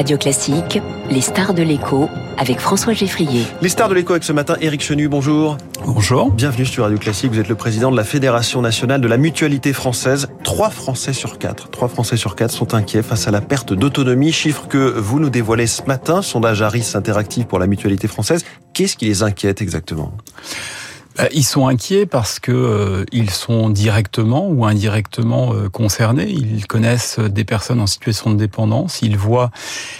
Radio Classique, les stars de l'écho avec François Geffrier. Les stars de l'écho avec ce matin, Éric Chenu, bonjour. Bonjour. Bienvenue sur Radio Classique, vous êtes le président de la Fédération nationale de la mutualité française. Trois Français sur quatre, trois Français sur quatre sont inquiets face à la perte d'autonomie, chiffre que vous nous dévoilez ce matin, sondage Harris Interactive pour la mutualité française. Qu'est-ce qui les inquiète exactement? Ils sont inquiets parce que euh, ils sont directement ou indirectement euh, concernés. Ils connaissent des personnes en situation de dépendance. Ils voient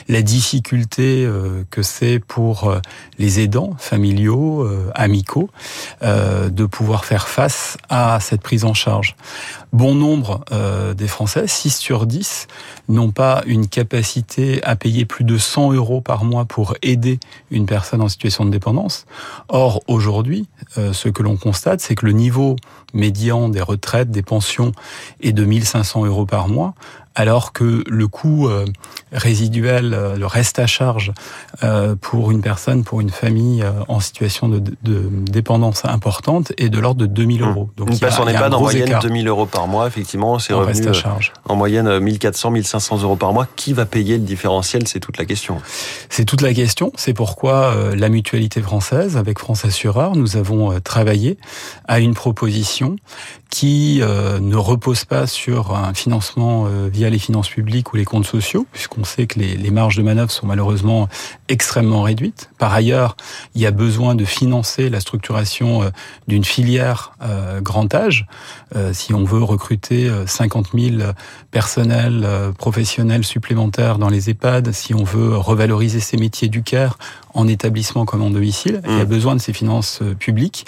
la difficulté euh, que c'est pour les aidants familiaux, amicaux, de pouvoir faire face à cette prise en charge. Bon nombre des Français, 6 sur 10, n'ont pas une capacité à payer plus de 100 euros par mois pour aider une personne en situation de dépendance. Or, aujourd'hui, ce que l'on constate, c'est que le niveau médian des retraites, des pensions est de 1500 euros par mois, alors que le coût euh, résiduel, euh, le reste à charge euh, pour une personne, pour une famille en situation de, dépendance importante est de l'ordre de 2000 euros. Donc une personne n'est pas en moyenne 2000 euros par mois, effectivement, c'est revenu à charge. en moyenne 1400, 1500 euros par mois. Qui va payer le différentiel C'est toute la question. C'est toute la question. C'est pourquoi la mutualité française, avec France Assureur, nous avons travaillé à une proposition qui ne repose pas sur un financement via les finances publiques ou les comptes sociaux, puisqu'on sait que les, marges de manœuvre sont malheureusement extrêmement réduites. Par ailleurs, il y a besoin de financer la structuration euh, d'une filière euh, grand âge. Euh, si on veut recruter 50 000 personnels professionnels supplémentaires dans les EHPAD, si on veut revaloriser ces métiers du care en établissement comme en domicile, il y a mmh. besoin de ces finances publiques.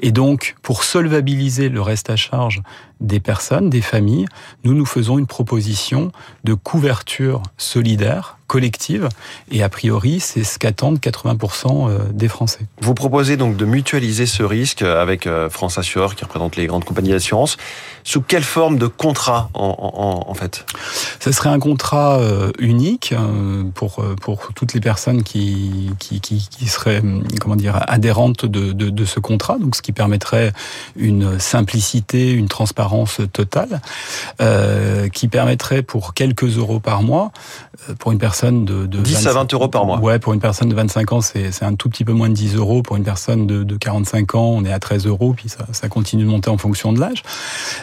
Et donc, pour solvabiliser le reste à charge des personnes, des familles, nous nous faisons une proposition de couverture solidaire collective. Et a priori, c'est ce qu'attendent 80% euh, des Français. Vous proposez donc de mutualiser ce risque avec euh, France Assureur, qui représente les grandes compagnies d'assurance. Sous quelle forme de contrat, en, en, fait? Ce serait un contrat euh, unique pour, pour toutes les personnes qui, qui, qui, qui seraient comment dire, adhérentes de, de, de, ce contrat, donc ce qui permettrait une simplicité, une transparence totale, euh, qui permettrait pour quelques euros par mois, pour une personne de, 10 à 20 euros par mois. Ouais, pour une personne de 25 ans, c'est un tout petit peu moins de 10 euros. Pour une personne de, 45 ans, on est à 13 euros, puis ça, continue de monter en fonction de l'âge,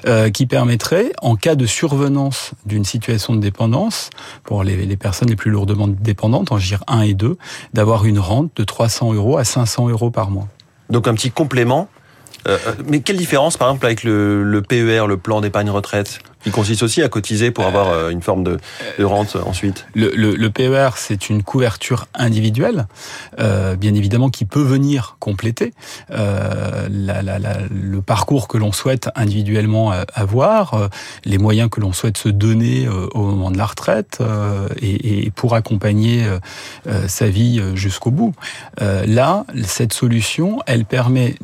euh, qui permettrait, en cas de survenance d'une situation de dépendance, pour les, les, personnes les plus lourdement dépendantes, en GIR 1 et 2, d'avoir une rente de 300 euros à 500 euros par mois. Donc un petit complément. Euh, euh, mais quelle différence, par exemple, avec le, le PER, le plan d'épargne retraite? Il consiste aussi à cotiser pour avoir euh, une forme de, de rente ensuite. Le, le, le PER, c'est une couverture individuelle, euh, bien évidemment, qui peut venir compléter euh, la, la, la, le parcours que l'on souhaite individuellement euh, avoir, euh, les moyens que l'on souhaite se donner au moment de la retraite et, et, pour accompagner sa vie jusqu'au bout. là, cette solution, elle permet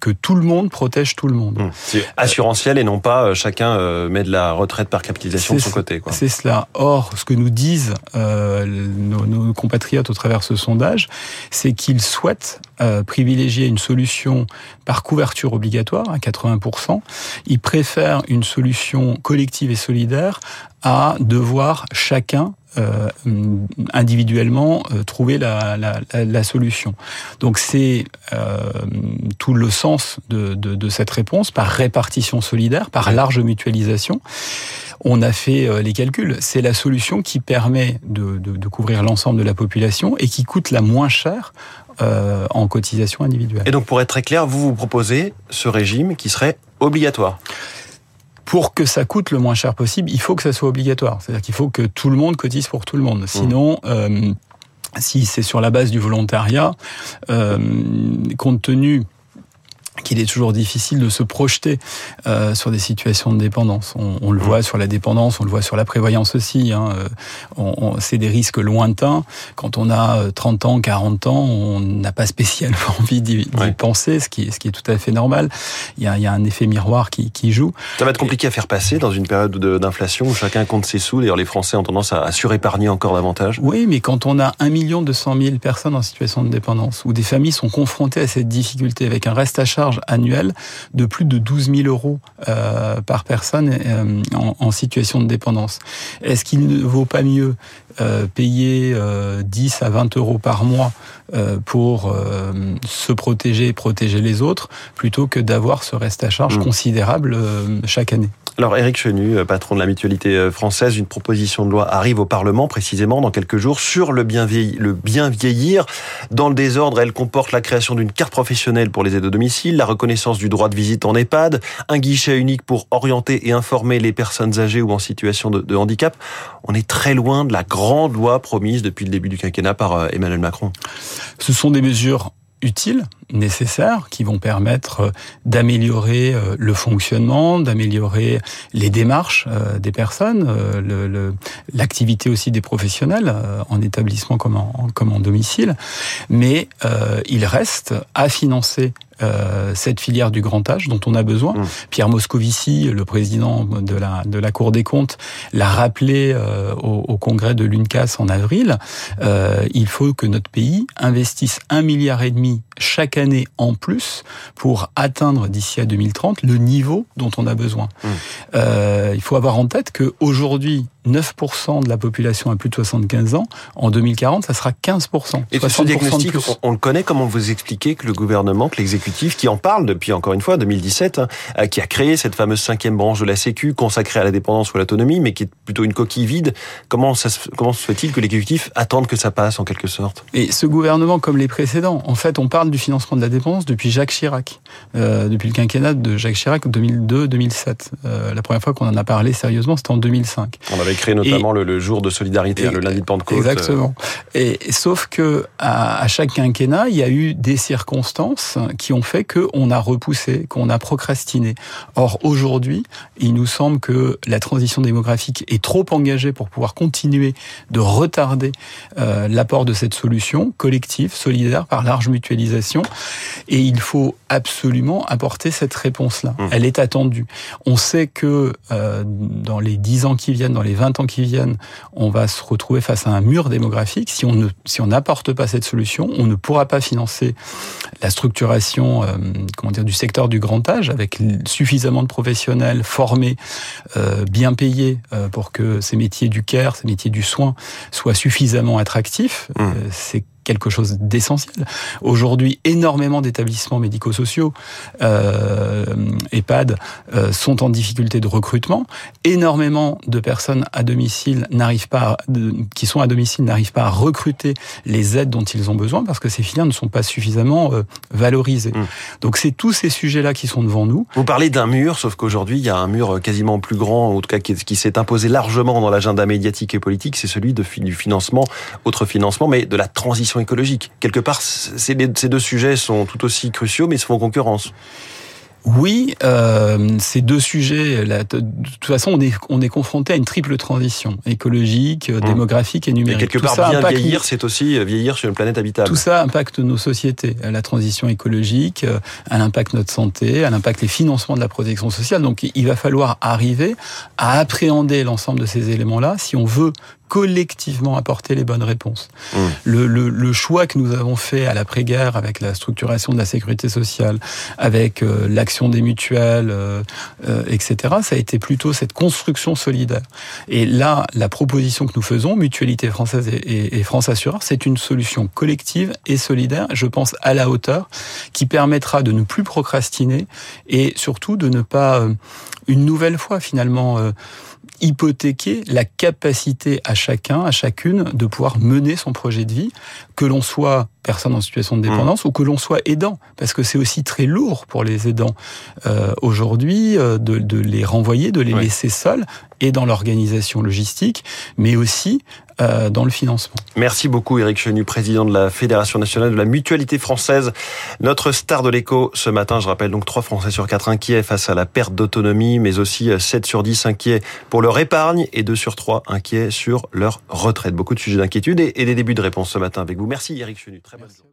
que tout le monde protège tout le monde. C'est assurantiel et non pas chacun met de la retraite par capitalisation de son côté. C'est cela. Or, ce que nous disent euh, nos, compatriotes au travers de ce sondage, c'est qu'ils souhaitent euh, privilégier une solution par couverture obligatoire à 80%. Ils préfèrent une solution collective et solidaire à devoir chacun euh, individuellement euh, trouver la, la, la, solution. Donc c'est euh, tout le sens de, de, de, cette réponse par répartition solidaire, par large mutualisation. On a fait les calculs. C'est la solution qui permet de, de, couvrir l'ensemble de la population et qui coûte la moins cher euh, en cotisation individuelle. Et donc pour être très clair, vous vous proposez ce régime qui serait obligatoire? Pour que ça coûte le moins cher possible, il faut que ça soit obligatoire. C'est-à-dire qu'il faut que tout le monde cotise pour tout le monde. Sinon, euh, si c'est sur la base du volontariat, euh, compte tenu qu'il est toujours difficile de se projeter euh, sur des situations de dépendance. On, on, le voit sur la dépendance, on le voit sur la prévoyance aussi. Hein. Euh, on, c'est des risques lointains. Quand on a 30 euh, ans, 40 ans, on n'a pas spécialement envie d'y penser, ce qui, est, ce qui est tout à fait normal. Il y a, il y a un effet miroir qui, qui, joue. Ça va être compliqué à faire passer dans une période d'inflation où chacun compte ses sous. D'ailleurs, les Français ont tendance à, surépargner encore davantage. Oui, mais quand on a 1 million 200 000 personnes en situation de dépendance, où des familles sont confrontées à cette difficulté avec un reste à charge charge annuelle de plus de 12 000 euros euh, par personne euh, en, en, situation de dépendance. Est-ce qu'il ne vaut pas mieux euh, payer 10 à 20 euros par mois pour se protéger et protéger les autres plutôt que d'avoir ce reste à charge mmh. considérable chaque année? Alors Éric Chenu, euh, patron de la mutualité euh, française, une proposition de loi arrive au Parlement précisément dans quelques jours sur le bien, vieillir. Dans le désordre, elle comporte la création d'une carte professionnelle pour les aides à domicile, la reconnaissance du droit de visite en EHPAD, un guichet unique pour orienter et informer les personnes âgées ou en situation de, de handicap. On est très loin de la grande loi promise depuis le début du quinquennat par euh, Emmanuel Macron. Ce sont des mesures utiles, nécessaires, qui vont permettre euh, d'améliorer euh, le fonctionnement, d'améliorer les démarches euh, des personnes, l'activité aussi des professionnels en établissement comme en, comme en domicile. Mais il reste à financer euh, cette filière du grand âge dont on a besoin. Mmh. Pierre Moscovici, le président de la, de la Cour des comptes, l'a rappelé euh, au, au, congrès de l'UNCAS en avril. Euh, il faut que notre pays investisse un milliard et demi chaque année en plus pour atteindre d'ici à 2030 le niveau dont on a besoin. Mmh. Euh, il faut avoir en tête que aujourd'hui 9% de la population a plus de 75 ans. En 2040, ça sera 15%. Et ce diagnostic, on, le connaît. Comment vous expliquez que le gouvernement, que l'exécutif, qui en parle depuis encore une fois 2017, hein, euh, qui a créé cette fameuse cinquième branche de la Sécu consacrée à la dépendance ou à l'autonomie, mais qui est plutôt une coquille vide, comment, ça, comment se fait-il que l'exécutif attende que ça passe en quelque sorte? Et ce gouvernement, comme les précédents, en fait, on parle du financement de la dépendance depuis Jacques Chirac, euh, depuis le quinquennat de Jacques Chirac 2002-2007. Euh, la première fois qu'on en a parlé sérieusement, c'était en 2005. On avait créé notamment le, jour de solidarité, le lundi de Pentecôte. Exactement. Et sauf que à, à, chaque quinquennat, il y a eu des circonstances qui ont fait qu'on a repoussé, qu'on a procrastiné. Or aujourd'hui, il nous semble que la transition démographique est trop engagée pour pouvoir continuer de retarder euh, l'apport de cette solution collective, solidaire, par large mutualisation. Et il faut absolument apporter cette réponse-là. Mmh. Elle est attendue. On sait que euh, dans les 10 ans qui viennent, dans les 20 ans qui viennent, on va se retrouver face à un mur démographique. Si on ne, si on n'apporte pas cette solution, on ne pourra pas financer la structuration, euh, comment dire, du secteur du grand âge avec suffisamment de professionnels formés, euh, bien payés euh, pour que ces métiers du care, ces métiers du soin soient suffisamment attractifs. Mmh. Euh, c'est quelque chose d'essentiel. Aujourd'hui, énormément d'établissements médico-sociaux, euh, EHPAD, euh, sont en difficulté de recrutement. Énormément de personnes à domicile n'arrivent pas, de, qui sont à domicile n'arrivent pas à recruter les aides dont ils ont besoin parce que ces filières ne sont pas suffisamment euh, valorisées. Mmh. Donc c'est tous ces sujets-là qui sont devant nous. Vous parlez d'un mur, sauf qu'aujourd'hui il y a un mur quasiment plus grand, en tout cas qui, qui s'est imposé largement dans l'agenda médiatique et politique, c'est celui de, du financement, autre financement, mais de la transition écologique. Quelque part, ces deux sujets sont tout aussi cruciaux, mais ils se font concurrence. Oui, euh, ces deux sujets, là, de toute façon, on est, on est confronté à une triple transition écologique, mmh. démographique et numérique. Et quelque part, ça bien vieillir, c'est aussi vieillir sur une planète habitable. Tout ça impacte nos sociétés. La transition écologique, euh, elle impacte notre santé, elle impacte les financements de la protection sociale. Donc, il va falloir arriver à appréhender l'ensemble de ces éléments-là si on veut collectivement apporter les bonnes réponses. Mmh. Le, le, le, choix que nous avons fait à l'après-guerre avec la structuration de la sécurité sociale, avec euh, l'action des mutuelles, euh, euh, etc., ça a été plutôt cette construction solidaire. Et là, la proposition que nous faisons, Mutualité française et, et, et France Assureur, c'est une solution collective et solidaire, je pense à la hauteur, qui permettra de ne plus procrastiner et surtout de ne pas, euh, une nouvelle fois finalement, euh, hypothéquer la capacité à chacun, à chacune, de pouvoir mener son projet de vie, que l'on soit personne en situation de dépendance mmh. ou que l'on soit aidant, parce que c'est aussi très lourd pour les aidants euh, aujourd'hui euh, de, de, les renvoyer, de les oui. laisser seuls, et dans l'organisation logistique, mais aussi euh, dans le financement. Merci beaucoup Éric Chenu, président de la Fédération nationale de la mutualité française. Notre star de l'écho ce matin, je rappelle donc 3 Français sur 4 inquiets face à la perte d'autonomie, mais aussi 7 sur 10 inquiets pour leur épargne et 2 sur 3 inquiets sur leur retraite. Beaucoup de sujets d'inquiétude et, et des débuts de réponse ce matin avec vous. Merci Éric Chenu. Très bonne journée.